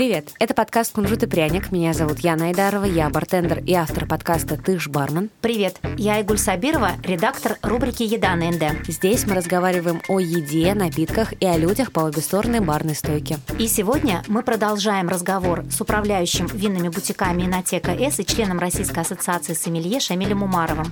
Привет, это подкаст «Кунжут и пряник». Меня зовут Яна Айдарова, я бартендер и автор подкаста «Ты ж бармен». Привет, я Айгуль Сабирова, редактор рубрики «Еда на НД». Здесь мы разговариваем о еде, напитках и о людях по обе стороны барной стойки. И сегодня мы продолжаем разговор с управляющим винными бутиками Инотека С и членом Российской ассоциации сомелье Шамилем Умаровым.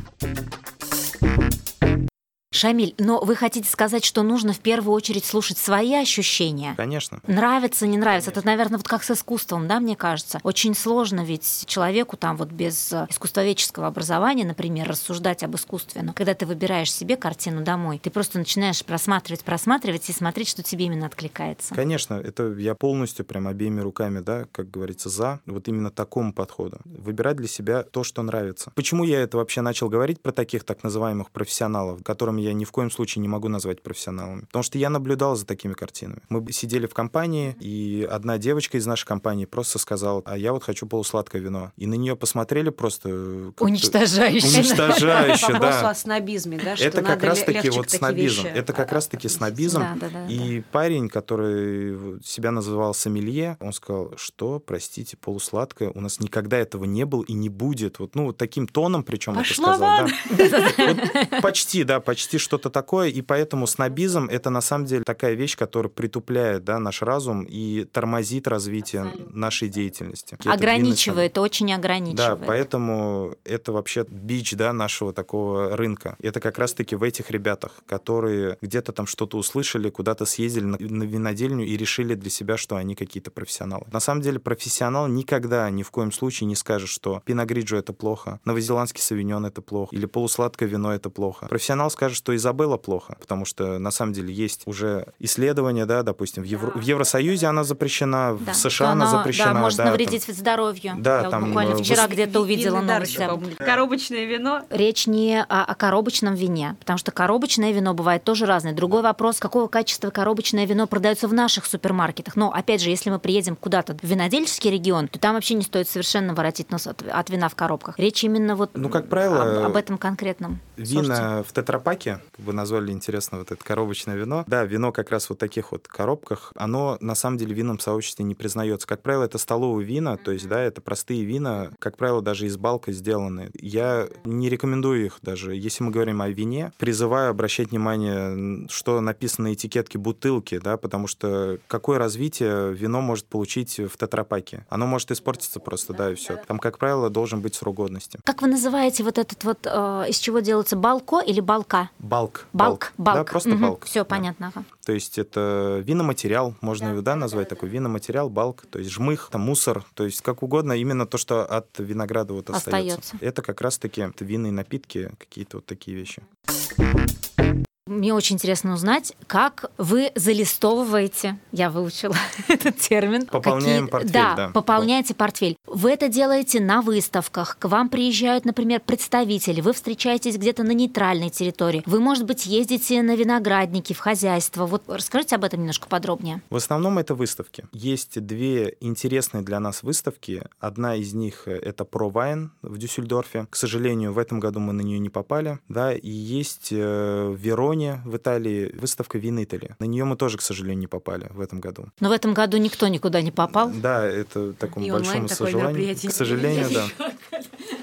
Шамиль, но вы хотите сказать, что нужно в первую очередь слушать свои ощущения? Конечно. Нравится, не нравится. Это, наверное, вот как с искусством, да, мне кажется. Очень сложно ведь человеку там вот без э, искусствоведческого образования, например, рассуждать об искусстве. Но когда ты выбираешь себе картину домой, ты просто начинаешь просматривать, просматривать и смотреть, что тебе именно откликается. Конечно, это я полностью прям обеими руками, да, как говорится, за вот именно такому подходу. Выбирать для себя то, что нравится. Почему я это вообще начал говорить про таких так называемых профессионалов, которым я я ни в коем случае не могу назвать профессионалами. Потому что я наблюдал за такими картинами. Мы сидели в компании, и одна девочка из нашей компании просто сказала, а я вот хочу полусладкое вино. И на нее посмотрели просто... Уничтожающе. Уничтожающе, да. Вопрос о снобизме, да? Это как раз-таки вот снобизм. Это как раз-таки снобизм. И парень, который себя называл сомелье, он сказал, что, простите, полусладкое, у нас никогда этого не было и не будет. Вот, ну, вот таким тоном, причем это сказал. Да. почти, да, почти что-то такое, и поэтому снобизм — это на самом деле такая вещь, которая притупляет да, наш разум и тормозит развитие Абсолютно. нашей деятельности. Ограничивает, это очень ограничивает. Да, поэтому это вообще бич да, нашего такого рынка. Это как раз-таки в этих ребятах, которые где-то там что-то услышали, куда-то съездили на, на винодельню и решили для себя, что они какие-то профессионалы. На самом деле профессионал никогда ни в коем случае не скажет, что пиногриджо это плохо, новозеландский савиньон это плохо, или полусладкое вино это плохо. Профессионал скажет, что Изабелла плохо, потому что на самом деле есть уже исследования, да, допустим, в, Евро... в Евросоюзе она запрещена, да. в США она запрещена. Да, может да, навредить там... здоровью. Да, Я там буквально э, вчера где-то увидела новость. Коробочное вино. Речь не о, о коробочном вине, потому что коробочное вино бывает тоже разное. Другой вопрос, какого качества коробочное вино продается в наших супермаркетах. Но, опять же, если мы приедем куда-то в винодельческий регион, то там вообще не стоит совершенно воротить нос от, от вина в коробках. Речь именно вот ну, как правило, об, об этом конкретном. Вина сорте. в тетрапаке, вы назвали интересно вот это коробочное вино. Да, вино как раз вот таких вот коробках, оно на самом деле в винном сообществе не признается. Как правило, это столовые вина, то есть, да, это простые вина, как правило, даже из балка сделаны. Я не рекомендую их даже. Если мы говорим о вине, призываю обращать внимание, что написано на этикетке бутылки, да, потому что какое развитие вино может получить в тетрапаке? Оно может испортиться просто, да, и все. Там, как правило, должен быть срок годности. Как вы называете вот этот вот, э, из чего делается балко или балка? Балк. Балк. Балк. Да, просто угу. балк. Все да. понятно. Ага. То есть это виноматериал, можно да, да назвать такой виноматериал, балк, то есть жмых, там мусор, то есть как угодно, именно то, что от винограда вот остается. остается. Это как раз-таки винные напитки, какие-то вот такие вещи. Мне очень интересно узнать, как вы залистовываете, я выучила этот термин. Пополняем какие, портфель, да. да. пополняете портфель. Вы это делаете на выставках, к вам приезжают, например, представители, вы встречаетесь где-то на нейтральной территории, вы, может быть, ездите на виноградники, в хозяйство. Вот расскажите об этом немножко подробнее. В основном это выставки. Есть две интересные для нас выставки. Одна из них — это ProWine в Дюссельдорфе. К сожалению, в этом году мы на нее не попали. Да, и есть э, Вероне в Италии выставка Вин Итали. На нее мы тоже, к сожалению, не попали в этом году. Но в этом году никто никуда не попал. Да, это такому большому сожалению. К сожалению, да.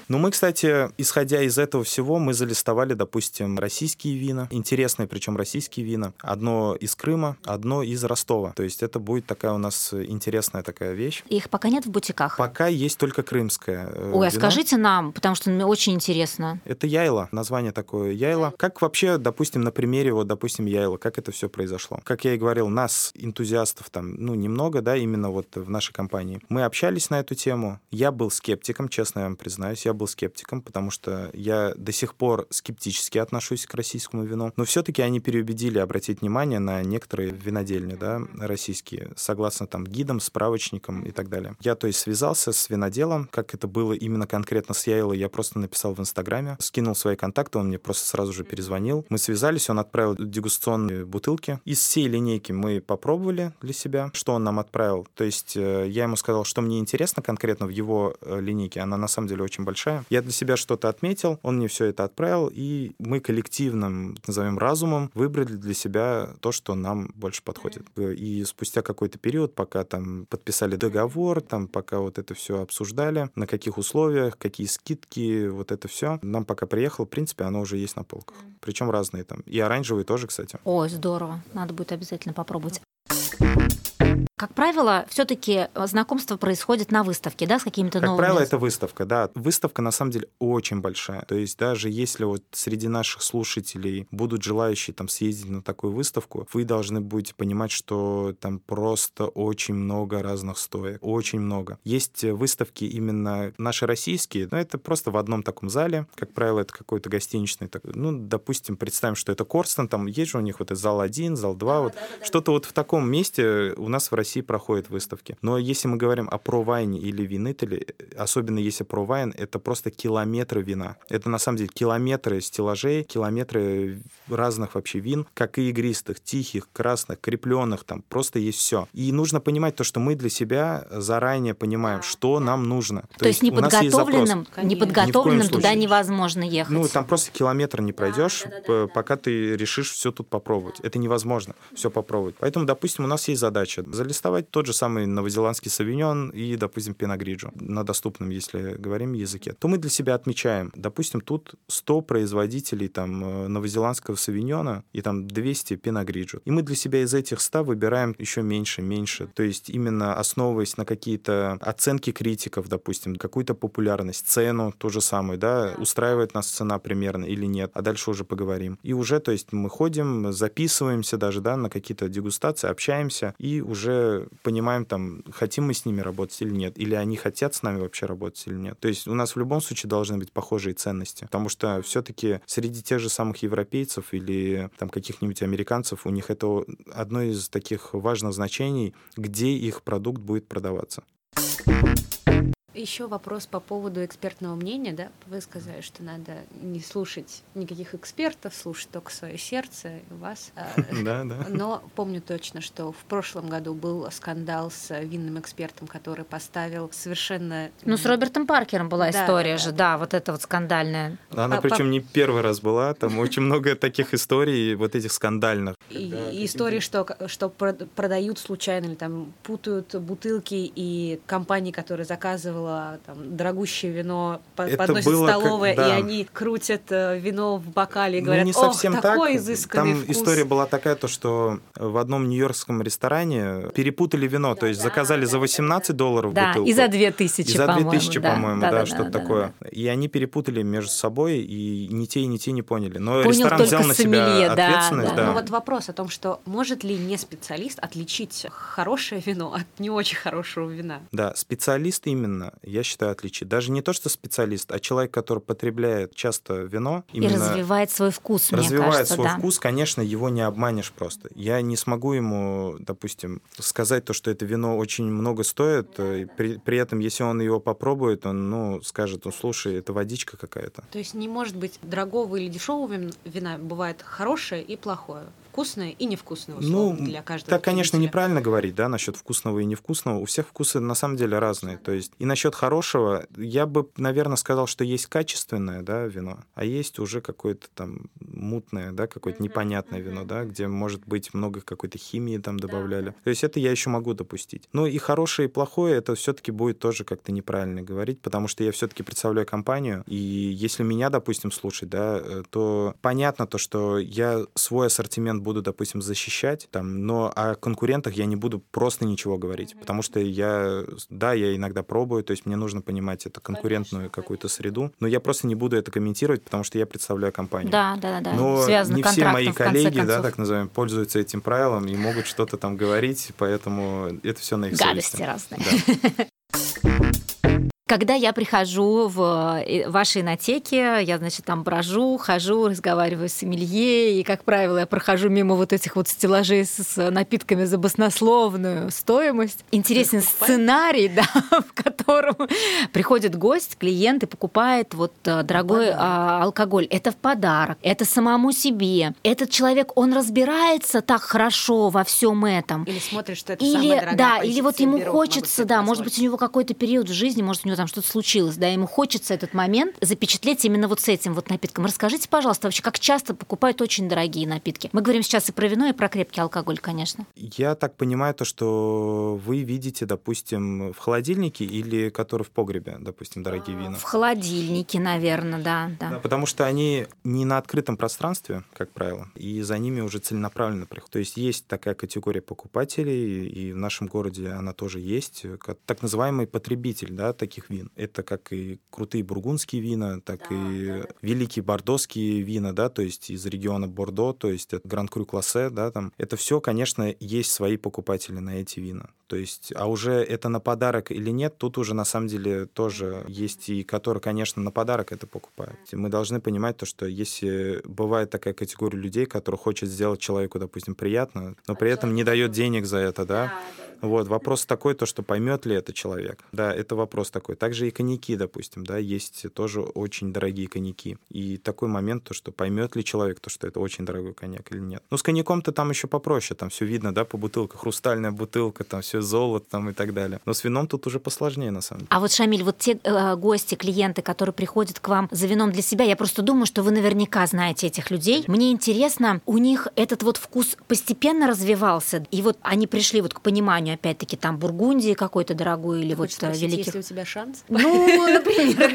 Ну, мы, кстати, исходя из этого всего, мы залистовали, допустим, российские вина, интересные, причем российские вина. Одно из Крыма, одно из Ростова. То есть это будет такая у нас интересная такая вещь. Их пока нет в бутиках? Пока есть только крымское э, Ой, а скажите нам, потому что мне очень интересно. Это Яйла, название такое Яйла. Как вообще, допустим, на примере, вот, допустим, Яйла, как это все произошло? Как я и говорил, нас, энтузиастов, там, ну, немного, да, именно вот в нашей компании. Мы общались на эту тему. Я был скептиком, честно я вам признаюсь. Я был скептиком, потому что я до сих пор скептически отношусь к российскому вину. Но все-таки они переубедили обратить внимание на некоторые винодельни, да, российские, согласно там гидам, справочникам и так далее. Я, то есть, связался с виноделом, как это было именно конкретно с Яйлой, я просто написал в Инстаграме, скинул свои контакты, он мне просто сразу же перезвонил. Мы связались, он отправил дегустационные бутылки. Из всей линейки мы попробовали для себя, что он нам отправил. То есть э, я ему сказал, что мне интересно конкретно в его э, линейке, она на самом деле очень большая большая. Я для себя что-то отметил, он мне все это отправил, и мы коллективным, назовем разумом, выбрали для себя то, что нам больше подходит. И спустя какой-то период, пока там подписали договор, там пока вот это все обсуждали, на каких условиях, какие скидки, вот это все, нам пока приехало, в принципе, оно уже есть на полках. Причем разные там. И оранжевые тоже, кстати. Ой, здорово. Надо будет обязательно попробовать. Как правило, все-таки знакомство происходит на выставке, да, с какими-то как новыми. Как правило, это выставка, да. Выставка на самом деле очень большая. То есть даже если вот среди наших слушателей будут желающие там съездить на такую выставку, вы должны будете понимать, что там просто очень много разных стоек, очень много. Есть выставки именно наши российские, но это просто в одном таком зале. Как правило, это какой-то гостиничный, ну, допустим, представим, что это Корстон, там есть же у них вот этот зал 1, зал 2, вот что-то вот в таком месте у нас в России России проходят выставки. Но если мы говорим о провайне или винителе, особенно если провайн, это просто километры вина. Это на самом деле километры стеллажей, километры разных вообще вин, как и игристых, тихих, красных, крепленных, там просто есть все. И нужно понимать то, что мы для себя заранее понимаем, что нам нужно. То, то есть неподготовленным, неподготовленным туда невозможно ехать. Ну, там просто километр не пройдешь, да, да, да, пока ты решишь все тут попробовать. Это невозможно все попробовать. Поэтому, допустим, у нас есть задача залистовать тот же самый новозеландский савиньон и, допустим, пиногриджо на доступном, если говорим языке. То мы для себя отмечаем, допустим, тут 100 производителей там э, новозеландского савиньона и там 200 пиногриджо. И мы для себя из этих 100 выбираем еще меньше, меньше. То есть именно основываясь на какие-то оценки критиков, допустим, какую-то популярность, цену, то же самое, да, устраивает нас цена примерно или нет, а дальше уже поговорим. И уже, то есть мы ходим, записываемся даже, да, на какие-то дегустации, общаемся и уже понимаем там, хотим мы с ними работать или нет, или они хотят с нами вообще работать или нет. То есть у нас в любом случае должны быть похожие ценности, потому что все-таки среди тех же самых европейцев или там каких-нибудь американцев у них это одно из таких важных значений, где их продукт будет продаваться. Еще вопрос по поводу экспертного мнения, да? Вы сказали, что надо не слушать никаких экспертов, слушать только свое сердце и вас. А, да, да. Но помню точно, что в прошлом году был скандал с винным экспертом, который поставил совершенно... Ну, с Робертом Паркером была история же, да, вот это вот скандальная. Она причем не первый раз была, там очень много таких историй, вот этих скандальных. И, истории, что, что продают случайно или там путают бутылки, и компании, которые заказывала было там дорогущее вино, это подносят было столовое, как, да. и они крутят э, вино в бокале и говорят, ну, не совсем Ох, такой так. изысканный Там вкус. история была такая, то, что в одном нью-йоркском ресторане перепутали вино, да, то есть да, заказали да, за 18 долларов да, бутылку. и за 2000, И за 2000, по-моему, по-моему да, да, да, что-то да, такое. Да, да. И они перепутали между собой, и ни те, и ни те не поняли. Но Понял ресторан взял на себя да, ответственность. Да, да. Ну вот вопрос о том, что может ли не специалист отличить хорошее вино от не очень хорошего вина? Да, специалист именно, я считаю, отличие. Даже не то, что специалист, а человек, который потребляет часто вино. И развивает свой вкус, Развивает кажется, свой да. вкус, конечно, его не обманешь просто. Я не смогу ему, допустим, сказать то, что это вино очень много стоит, э, при, при этом, если он его попробует, он, ну, скажет, ну, слушай, это водичка какая-то. То есть не может быть дорогого или дешевого вина, бывает хорошее и плохое вкусное и невкусное условно ну, для каждого. Так, конечно, неправильно говорить, да, насчет вкусного и невкусного. У всех вкусы на самом деле разные. То есть и насчет хорошего, я бы, наверное, сказал, что есть качественное, да, вино, а есть уже какое-то там мутное, да, какое-то непонятное вино, да, где может быть много какой-то химии там добавляли. То есть это я еще могу допустить. Ну и хорошее и плохое, это все-таки будет тоже как-то неправильно говорить, потому что я все-таки представляю компанию, и если меня, допустим, слушать, да, э, то понятно то, что я свой ассортимент буду, допустим, защищать, там, но о конкурентах я не буду просто ничего говорить, mm-hmm. потому что я, да, я иногда пробую, то есть мне нужно понимать это конкурентную какую-то среду, но я просто не буду это комментировать, потому что я представляю компанию. Да, да, да. Но Связано не все мои коллеги, да, так называем, пользуются этим правилом и могут что-то там говорить, поэтому это все на их Гадости совести. разные. Да. Когда я прихожу в э, ваши инотеки, я, значит, там брожу, хожу, разговариваю с Эмилье, и, как правило, я прохожу мимо вот этих вот стеллажей с напитками за баснословную стоимость. Интересен сценарий, да, в котором приходит гость, клиент и покупает вот э, дорогой а, алкоголь. Это в подарок, это самому себе. Этот человек, он разбирается так хорошо во всем этом. Или смотрит, что это или, самая дорогая Да, или вот ему хочется, да, может быть, у него какой-то период в жизни, может, у него него там что-то случилось, да, ему хочется этот момент запечатлеть именно вот с этим вот напитком. Расскажите, пожалуйста, вообще, как часто покупают очень дорогие напитки? Мы говорим сейчас и про вино, и про крепкий алкоголь, конечно. Я так понимаю то, что вы видите, допустим, в холодильнике или который в погребе, допустим, дорогие вина? В холодильнике, наверное, да, да. да потому что они не на открытом пространстве, как правило, и за ними уже целенаправленно приходят. То есть есть такая категория покупателей, и в нашем городе она тоже есть, как так называемый потребитель да, таких вин. Это как и крутые бургундские вина, так да, и да. великие бордоские вина, да, то есть из региона Бордо, то есть это Гранд Крю Классе, да, там. Это все, конечно, есть свои покупатели на эти вина. То есть, а уже это на подарок или нет, тут уже на самом деле тоже есть и которые, конечно, на подарок это покупают. Мы должны понимать то, что если бывает такая категория людей, которые хочет сделать человеку, допустим, приятно, но при этом не дает денег за это, да, вот, вопрос такой, то, что поймет ли это человек. Да, это вопрос такой. Также и коньяки, допустим, да, есть тоже очень дорогие коньяки. И такой момент, то, что поймет ли человек, то, что это очень дорогой коньяк или нет. Ну, с коньяком-то там еще попроще, там все видно, да, по бутылке, хрустальная бутылка, там все золото там и так далее. Но с вином тут уже посложнее, на самом деле. А вот, Шамиль, вот те э, гости, клиенты, которые приходят к вам за вином для себя, я просто думаю, что вы наверняка знаете этих людей. Мне интересно, у них этот вот вкус постепенно развивался, и вот они пришли вот к пониманию компанию, опять-таки, там Бургундии какой-то дорогой или вот спросить, великих... Если у тебя шанс? Ну, например,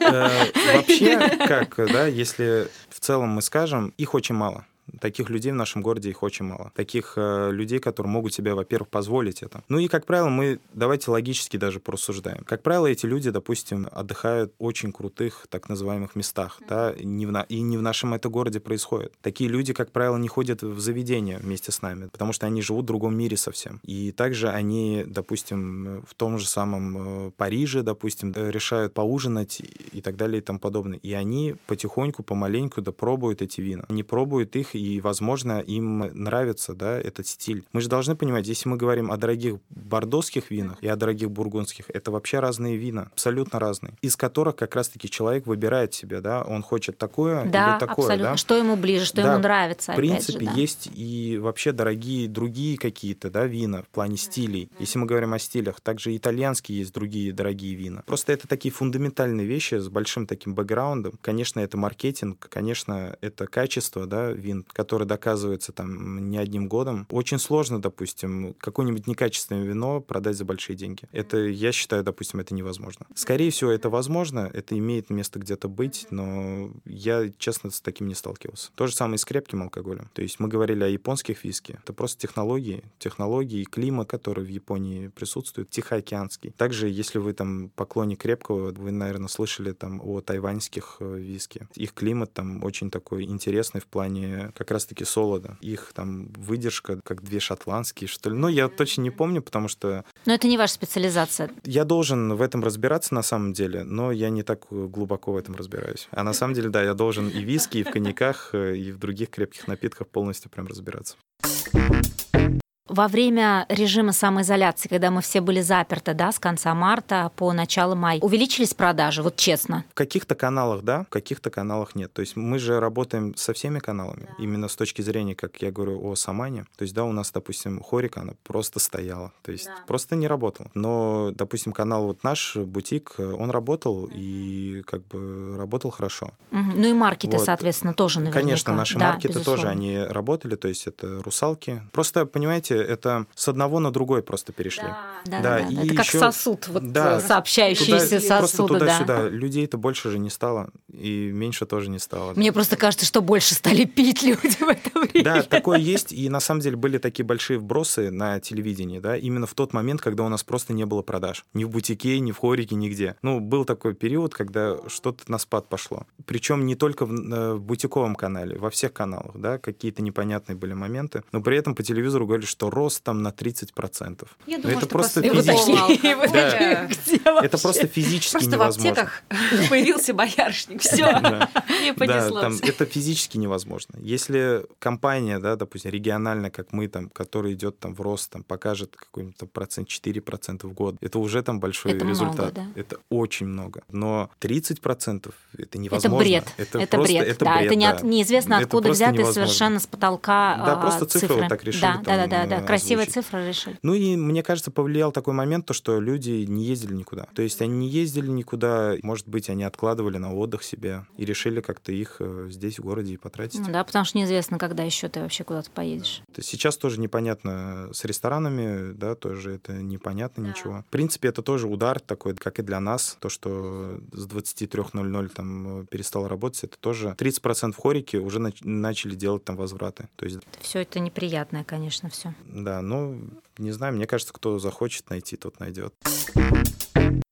э, Вообще, как, да, если в целом мы скажем, их очень мало. Таких людей в нашем городе их очень мало. Таких э, людей, которые могут себе, во-первых, позволить это. Ну и, как правило, мы давайте логически даже порассуждаем. Как правило, эти люди, допустим, отдыхают в очень крутых так называемых местах, да, не в и не в нашем это городе происходит. Такие люди, как правило, не ходят в заведения вместе с нами, потому что они живут в другом мире совсем. И также они, допустим, в том же самом э, Париже, допустим, решают поужинать и так далее и тому подобное. И они потихоньку, помаленьку допробуют эти вина. Они пробуют их и, возможно, им нравится да, этот стиль. Мы же должны понимать, если мы говорим о дорогих бордоских винах и о дорогих бургундских, это вообще разные вина, абсолютно разные, из которых как раз-таки человек выбирает себе, да, он хочет такое да, или такое. Абсолютно. Да, Что ему ближе, что да, ему нравится. В принципе, же, да. есть и вообще дорогие другие какие-то да, вина в плане стилей. Если мы говорим о стилях, также итальянские есть другие дорогие вина. Просто это такие фундаментальные вещи с большим таким бэкграундом. Конечно, это маркетинг, конечно, это качество да, вин, который доказывается там не одним годом. Очень сложно, допустим, какое-нибудь некачественное вино продать за большие деньги. Это, я считаю, допустим, это невозможно. Скорее всего, это возможно, это имеет место где-то быть, но я, честно, с таким не сталкивался. То же самое и с крепким алкоголем. То есть мы говорили о японских виски. Это просто технологии, технологии и климат, который в Японии присутствует, тихоокеанский. Также, если вы там поклонник крепкого, вы, наверное, слышали там о тайваньских э, виски. Их климат там очень такой интересный в плане как раз-таки солода. Их там выдержка, как две шотландские, что ли. Ну, я точно не помню, потому что... Но это не ваша специализация. Я должен в этом разбираться на самом деле, но я не так глубоко в этом разбираюсь. А на самом деле, да, я должен и виски, и в коньяках, э, и в других крепких напитках полностью прям разбираться во время режима самоизоляции, когда мы все были заперты, да, с конца марта по начало мая, увеличились продажи, вот честно? В каких-то каналах да, в каких-то каналах нет. То есть мы же работаем со всеми каналами, да. именно с точки зрения, как я говорю, о Самане. То есть, да, у нас, допустим, Хорика, она просто стояла, то есть да. просто не работала. Но, допустим, канал вот наш, бутик, он работал и как бы работал хорошо. Угу. Ну и маркеты, вот. соответственно, тоже наверняка. Конечно, наши да, маркеты безусловно. тоже, они работали, то есть это русалки. Просто, понимаете, это с одного на другой просто перешли. Да, да, да. да, да. Это как сосуд, вот да, сообщающийся туда, сосуды. Туда-сюда. Да. Людей-то больше же не стало, и меньше тоже не стало. Мне просто кажется, что больше стали пить люди в это время. Да, такое есть, и на самом деле были такие большие вбросы на телевидении, да, именно в тот момент, когда у нас просто не было продаж. Ни в бутике, ни в хорике, нигде. Ну, был такой период, когда что-то на спад пошло. Причем не только в, э, в бутиковом канале, во всех каналах, да, какие-то непонятные были моменты. Но при этом по телевизору говорили, что рост там на 30%. Я думаю, это просто физически. Да. Это просто физически просто невозможно. Просто в аптеках появился боярышник, все, не понеслось. Это физически невозможно. Если компания, да, допустим, региональная, как мы, там, которая идет там в рост, там, покажет какой-нибудь процент, 4% в год, это уже там большой это результат. Много, да. Это очень много. Но 30% это невозможно. Это бред. Это, это просто, бред. Это да, бред, это не, да. неизвестно, откуда взятый совершенно с потолка Да, просто цифры, цифры. вот так решили. Да, да, да, да, Да, красивая цифра решили. Ну и мне кажется, повлиял такой момент, то, что люди не ездили никуда. То есть они не ездили никуда, может быть, они откладывали на отдых себе и решили как-то их э, здесь, в городе, и потратить. Ну да, потому что неизвестно, когда еще ты вообще куда-то поедешь. Сейчас тоже непонятно с ресторанами, да, тоже это непонятно да. ничего. В принципе, это тоже удар такой, как и для нас, то, что с 23.00 там перестал работать, это тоже 30% в хорике уже начали делать там возвраты. То есть... Все это неприятное, конечно, все. Да, ну, не знаю, мне кажется, кто захочет найти, тот найдет.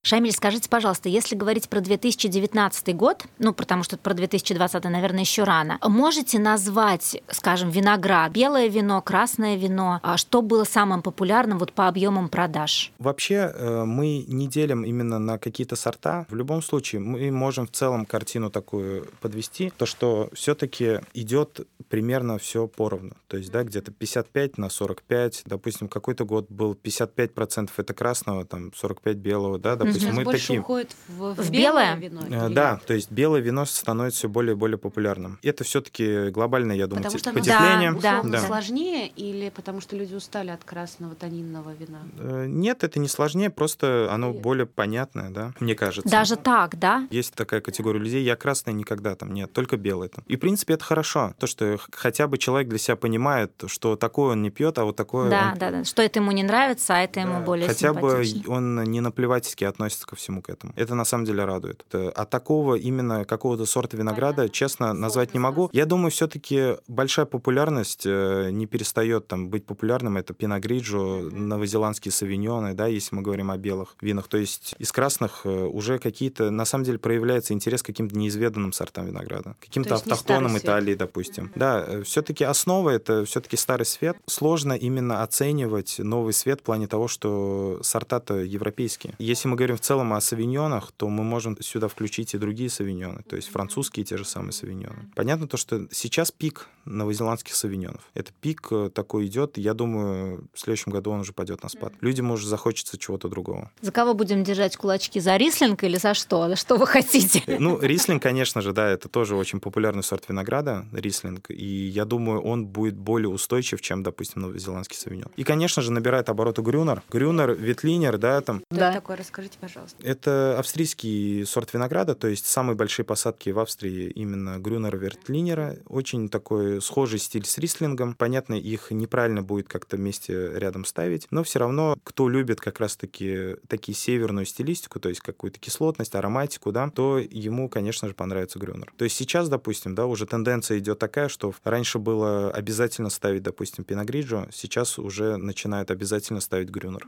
Шамиль, скажите, пожалуйста, если говорить про 2019 год, ну, потому что про 2020, наверное, еще рано, можете назвать, скажем, виноград, белое вино, красное вино, а что было самым популярным вот по объемам продаж? Вообще э, мы не делим именно на какие-то сорта. В любом случае мы можем в целом картину такую подвести, то что все-таки идет примерно все поровну. То есть, да, где-то 55 на 45, допустим, какой-то год был 55% это красного, там 45 белого, да, допустим, есть мы больше такие... уходит в, в, в белое вино? Э, да, то есть белое вино становится все более и более популярным. Это все-таки глобальное, я думаю, потому что потепление. Да, да. сложнее или потому что люди устали от красного тонинного вина? Э, нет, это не сложнее, просто оно более понятное, да, мне кажется. Даже так, да? Есть такая категория людей, я красный никогда там нет, только белый там. И в принципе это хорошо, то что хотя бы человек для себя понимает, что такое он не пьет, а вот такое. Да, он... да, да, что это ему не нравится, а это да. ему более Хотя бы он не наплевательски относится ко всему к этому. Это на самом деле радует. А такого именно какого-то сорта винограда, Понятно. честно, Сложно назвать не могу. Я думаю, все-таки большая популярность э, не перестает там быть популярным. Это пиногриджо, mm-hmm. новозеландские савиньоны, да, если мы говорим о белых винах. То есть из красных э, уже какие-то, на самом деле, проявляется интерес к каким-то неизведанным сортам винограда, каким-то автохтонам Италии, допустим. Mm-hmm. Да, э, все-таки основа это все-таки старый свет. Сложно именно оценивать новый свет в плане того, что сорта-то европейские. Если мы говорим в целом о савиньонах, то мы можем сюда включить и другие савиньоны, то есть французские те же самые савиньоны. Понятно то, что сейчас пик новозеландских савиньонов. Это пик э, такой идет, я думаю, в следующем году он уже пойдет на спад. Людям уже захочется чего-то другого. За кого будем держать кулачки? За рислинг или за что? Что вы хотите? Э, ну, рислинг, конечно же, да, это тоже очень популярный сорт винограда, рислинг, и я думаю, он будет более устойчив, чем, допустим, новозеландский савиньон. И, конечно же, набирает обороты грюнер. Грюнер, ветлинер, да, там. Да. такое? Расскажите, пожалуйста. Это австрийский сорт винограда, то есть самые большие посадки в Австрии именно Грюнер Вертлинера. Очень такой схожий стиль с рислингом. Понятно, их неправильно будет как-то вместе рядом ставить, но все равно, кто любит как раз-таки такие северную стилистику, то есть какую-то кислотность, ароматику, да, то ему, конечно же, понравится Грюнер. То есть сейчас, допустим, да, уже тенденция идет такая, что раньше было обязательно ставить, допустим, Пиногриджо, сейчас уже начинают обязательно ставить Грюнер.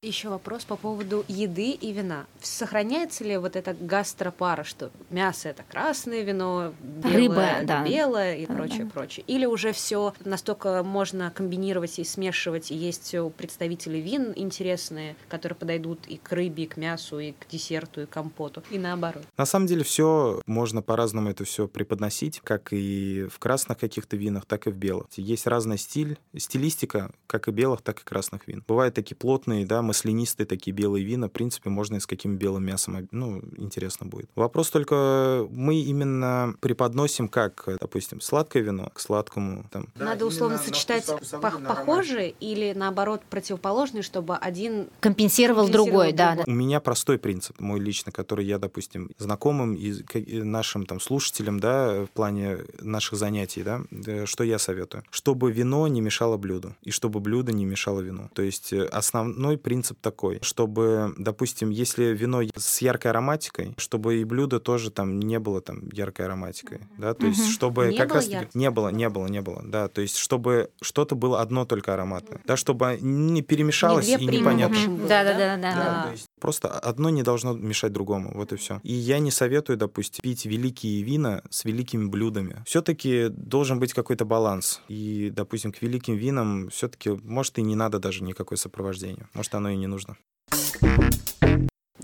Еще вопрос по поводу еды и вина. Сохраняется ли вот эта гастропара, что мясо это красное вино, белое Рыба, это да. белое и да, прочее, да. прочее? Или уже все настолько можно комбинировать и смешивать, и есть у представителей вин интересные, которые подойдут и к рыбе, и к мясу, и к десерту, и к компоту, и наоборот? На самом деле все можно по-разному это все преподносить, как и в красных каких-то винах, так и в белых. Есть разный стиль, стилистика, как и белых, так и красных вин. Бывают такие плотные, да, маслянистые такие белые вина, в принципе, можно и с каким белым мясом, ну, интересно будет. Вопрос только, мы именно преподносим как, допустим, сладкое вино к сладкому. Там. Надо условно сочетать похожие или, наоборот, противоположные, чтобы один... Компенсировал, компенсировал другой, да, да. У меня простой принцип, мой личный, который я, допустим, знакомым и нашим там слушателям, да, в плане наших занятий, да, э, что я советую? Чтобы вино не мешало блюду, и чтобы блюдо не мешало вину. То есть э, основной принцип принцип такой, чтобы, допустим, если вино с яркой ароматикой, чтобы и блюдо тоже там не было там яркой ароматикой, да, то есть чтобы не как раз не было, не было, не было, да, то есть чтобы что-то было одно только ароматное, да, чтобы не перемешалось не и непонятно. Да, да, да, да. Просто одно не должно мешать другому, вот и все. И я не советую, допустим, пить великие вина с великими блюдами. Все-таки должен быть какой-то баланс. И, допустим, к великим винам все-таки, может, и не надо даже никакое сопровождение. Может, оно и не нужно.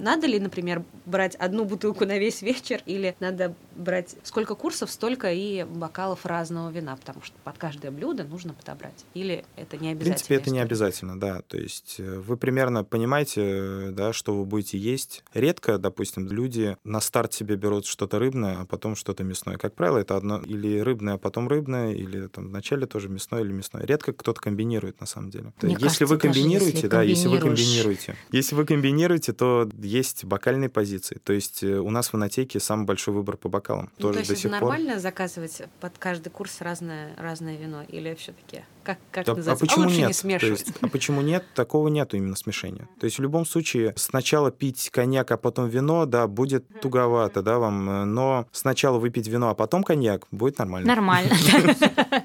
Надо ли, например, брать одну бутылку на весь вечер, или надо брать сколько курсов, столько и бокалов разного вина, потому что под каждое блюдо нужно подобрать. Или это не обязательно? В принципе, это не обязательно, да. То есть э, вы примерно понимаете, э, да, что вы будете есть. Редко, допустим, люди на старт себе берут что-то рыбное, а потом что-то мясное. Как правило, это одно или рыбное, а потом рыбное, или там вначале тоже мясное или мясное. Редко кто-то комбинирует на самом деле. Мне если кажется, вы комбинируете, если да, если вы комбинируете, если вы комбинируете, то есть бокальные позиции. То есть э, у нас в Инотеке самый большой выбор по бокалам. Ну, тоже то есть до сих это нормально пор. заказывать под каждый курс разное разное вино или все-таки как, как да, а называется? А почему а лучше нет? не смешивать. То есть, а почему нет? Такого нету именно смешения. То есть в любом случае сначала пить коньяк, а потом вино, да, будет туговато, да, вам. Но сначала выпить вино, а потом коньяк, будет нормально. Нормально.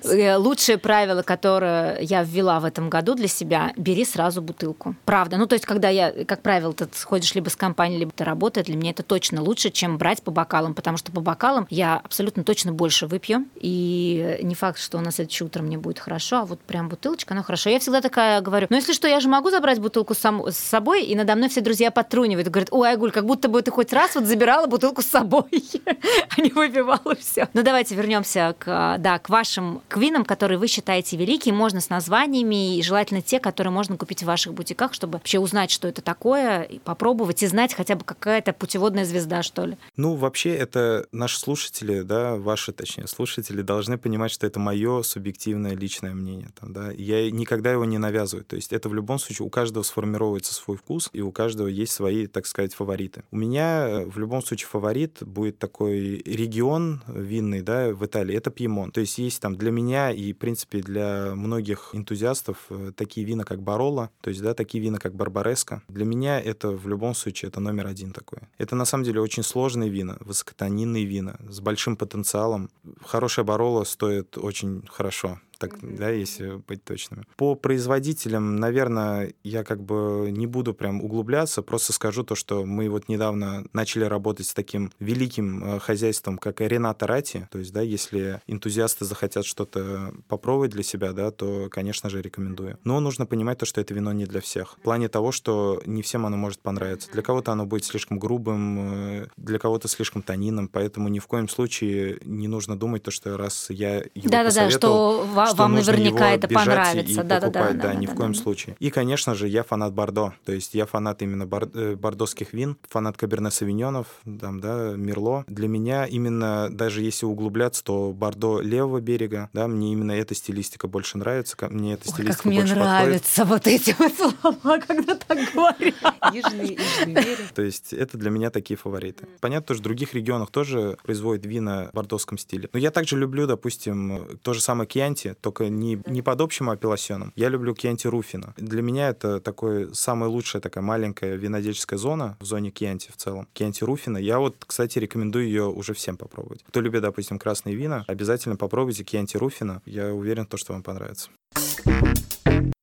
Э, лучшее правило, которое я ввела в этом году для себя, бери сразу бутылку. Правда. Ну, то есть, когда я, как правило, ты сходишь либо с компанией, либо ты работаешь, для меня это точно лучше, чем брать по бокалам, потому что по бокалам я абсолютно точно больше выпью, и не факт, что на следующее утро мне будет хорошо, а вот прям бутылочка, она хорошо. Я всегда такая говорю, ну, если что, я же могу забрать бутылку сам, с собой, и надо мной все друзья подтрунивают, говорят, ой, Айгуль, как будто бы ты хоть раз вот забирала бутылку с собой, а не выпивала все. Ну, давайте вернемся к, да, к вашим к винам, которые вы считаете великие, можно с названиями, и желательно те, которые можно купить в ваших бутиках, чтобы вообще узнать, что это такое, и попробовать, и знать хотя бы какая-то путеводная звезда, что ли. Ну, вообще, это наши слушатели, да, ваши, точнее, слушатели должны понимать, что это мое субъективное личное мнение. Там, да. Я никогда его не навязываю. То есть это в любом случае у каждого сформируется свой вкус, и у каждого есть свои, так сказать, фавориты. У меня э, в любом случае фаворит будет такой регион винный, да, в Италии, это Пьемон. То есть есть там для меня и, в принципе, для многих энтузиастов э, такие вина, как Барола, то есть, да, такие вина, как Барбареска. Для меня это в любом случае это номер один такой. Это на самом деле очень сложные вина, высокотонинные вина с большим потенциалом. Хорошая Барола стоит очень хорошо так, mm-hmm. да, если быть точными. По производителям, наверное, я как бы не буду прям углубляться, просто скажу то, что мы вот недавно начали работать с таким великим э, хозяйством, как Рената Рати, то есть, да, если энтузиасты захотят что-то попробовать для себя, да, то, конечно же, рекомендую. Но нужно понимать то, что это вино не для всех. В плане того, что не всем оно может понравиться. Для кого-то оно будет слишком грубым, э, для кого-то слишком тонинным, поэтому ни в коем случае не нужно думать то, что раз я его Да-да-да, что что вам наверняка это понравится. Да, да, да, да, ни в коем случае. И, конечно же, я фанат Бордо. То есть я фанат именно бар- э, бордоских вин, фанат Каберне Савиньонов, там, да, Мерло. Для меня именно, даже если углубляться, то Бордо левого берега, да, мне именно эта стилистика больше нравится, мне эта стилистика Ой, как больше мне нравятся подходит. вот эти вот слова, когда так говорят. Южный, южный берег. То есть это для меня такие фавориты. Понятно, что в других регионах тоже производят вина в бордоском стиле. Но я также люблю, допустим, то же самое Кьянти, только не, не под общим апелласьоном. Я люблю Кьянти Руфина. Для меня это такое самая лучшая такая маленькая винодельческая зона в зоне Кьянти в целом. Кьянти Руфина. Я вот, кстати, рекомендую ее уже всем попробовать. Кто любит, допустим, красные вина, обязательно попробуйте Кьянти Руфина. Я уверен, то, что вам понравится.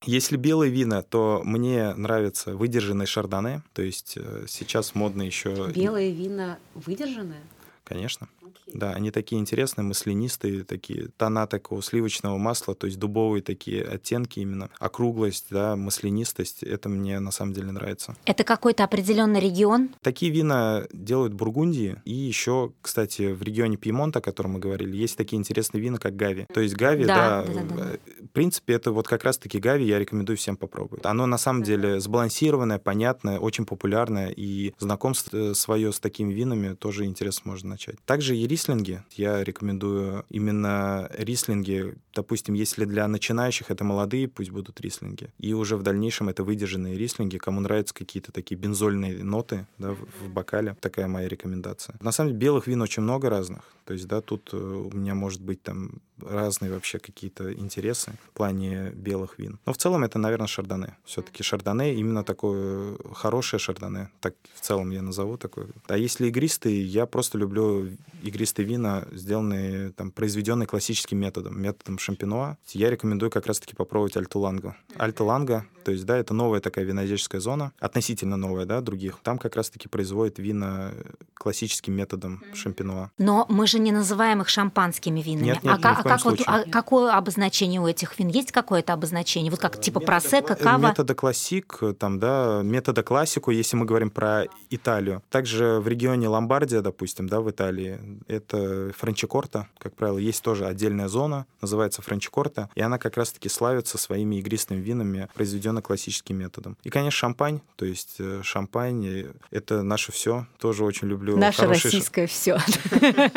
Если белые вина, то мне нравятся выдержанные шардоне, то есть э, сейчас модно еще... Белые вина выдержанные? Конечно. Да, они такие интересные, маслянистые, такие тона такого сливочного масла, то есть дубовые такие оттенки именно, округлость, да, маслянистость. Это мне на самом деле нравится. Это какой-то определенный регион? Такие вина делают в Бургундии. И еще, кстати, в регионе Пьемонта, о котором мы говорили, есть такие интересные вина, как Гави. То есть Гави, да, да, да, да, да. в принципе, это вот как раз-таки Гави я рекомендую всем попробовать. Оно на самом деле сбалансированное, понятное, очень популярное, и знакомство э, свое с такими винами тоже интересно можно начать. Также рислинги. Я рекомендую именно рислинги. Допустим, если для начинающих это молодые, пусть будут рислинги. И уже в дальнейшем это выдержанные рислинги. Кому нравятся какие-то такие бензольные ноты да, в бокале, такая моя рекомендация. На самом деле белых вин очень много разных. То есть, да, тут э, у меня может быть там разные вообще какие-то интересы в плане белых вин. Но в целом это, наверное, шардоне. Все-таки шардоне именно такое хорошее шардоне. Так в целом я назову такое. А если игристые, я просто люблю игристые вина, сделанные, там, произведенные классическим методом, методом шампинуа. Я рекомендую как раз-таки попробовать Альту Ланго. То есть, да, это новая такая винодельческая зона, относительно новая, да, других. Там как раз-таки производят вина классическим методом шампинуа. Но мы же не называем их шампанскими винами. Нет, нет, а, ни в коем как вот, а какое обозначение у этих вин? Есть какое-то обозначение? Вот как типа просека, кава? Метода классик, там, да, метода классику, если мы говорим про Италию. Также в регионе Ломбардия, допустим, да, в Италии, это франчикорта, как правило, есть тоже отдельная зона, называется франчикорта, и она как раз-таки славится своими игристыми винами, произведенными классическим методом. И, конечно, шампань, то есть э, шампань — это наше все, тоже очень люблю. Наше хороший... российское все.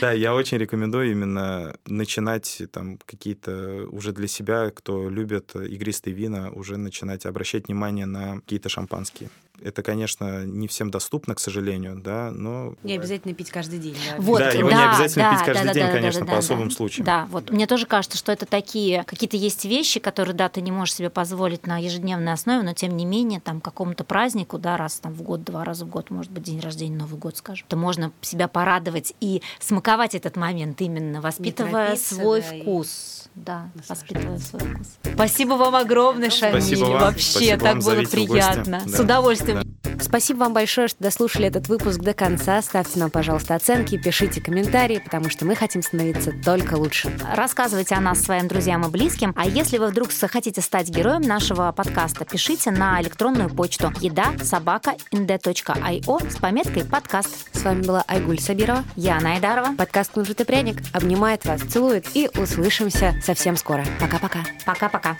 Да, я очень рекомендую именно начинать там какие-то уже для себя, кто любит игристые вина, уже начинать обращать внимание на какие-то шампанские. Это, конечно, не всем доступно, к сожалению, да, но... Не обязательно пить каждый день, да? Вот, да, его да, не обязательно да, пить каждый да, день, да, конечно, да, по особым да. случаям. Да, вот мне тоже кажется, что это такие, какие-то есть вещи, которые, да, ты не можешь себе позволить на ежедневной основе, но тем не менее, там, какому-то празднику, да, раз там в год, два раза в год, может быть, день рождения, Новый год, скажем, то можно себя порадовать и смаковать этот момент именно, воспитывая свой да, вкус. Да, воспитывая свой вкус. Спасибо вам огромное, Шамиль. Вообще, Спасибо так было приятно. С удовольствием удовольствием. Да. Спасибо вам большое, что дослушали этот выпуск до конца. Ставьте нам, пожалуйста, оценки, пишите комментарии, потому что мы хотим становиться только лучше. Рассказывайте о нас своим друзьям и близким. А если вы вдруг захотите стать героем нашего подкаста, пишите на электронную почту еда собака с пометкой подкаст. С вами была Айгуль Сабирова. Я Найдарова. Подкаст «Кунжутый пряник» обнимает вас, целует и услышимся совсем скоро. Пока-пока. Пока-пока.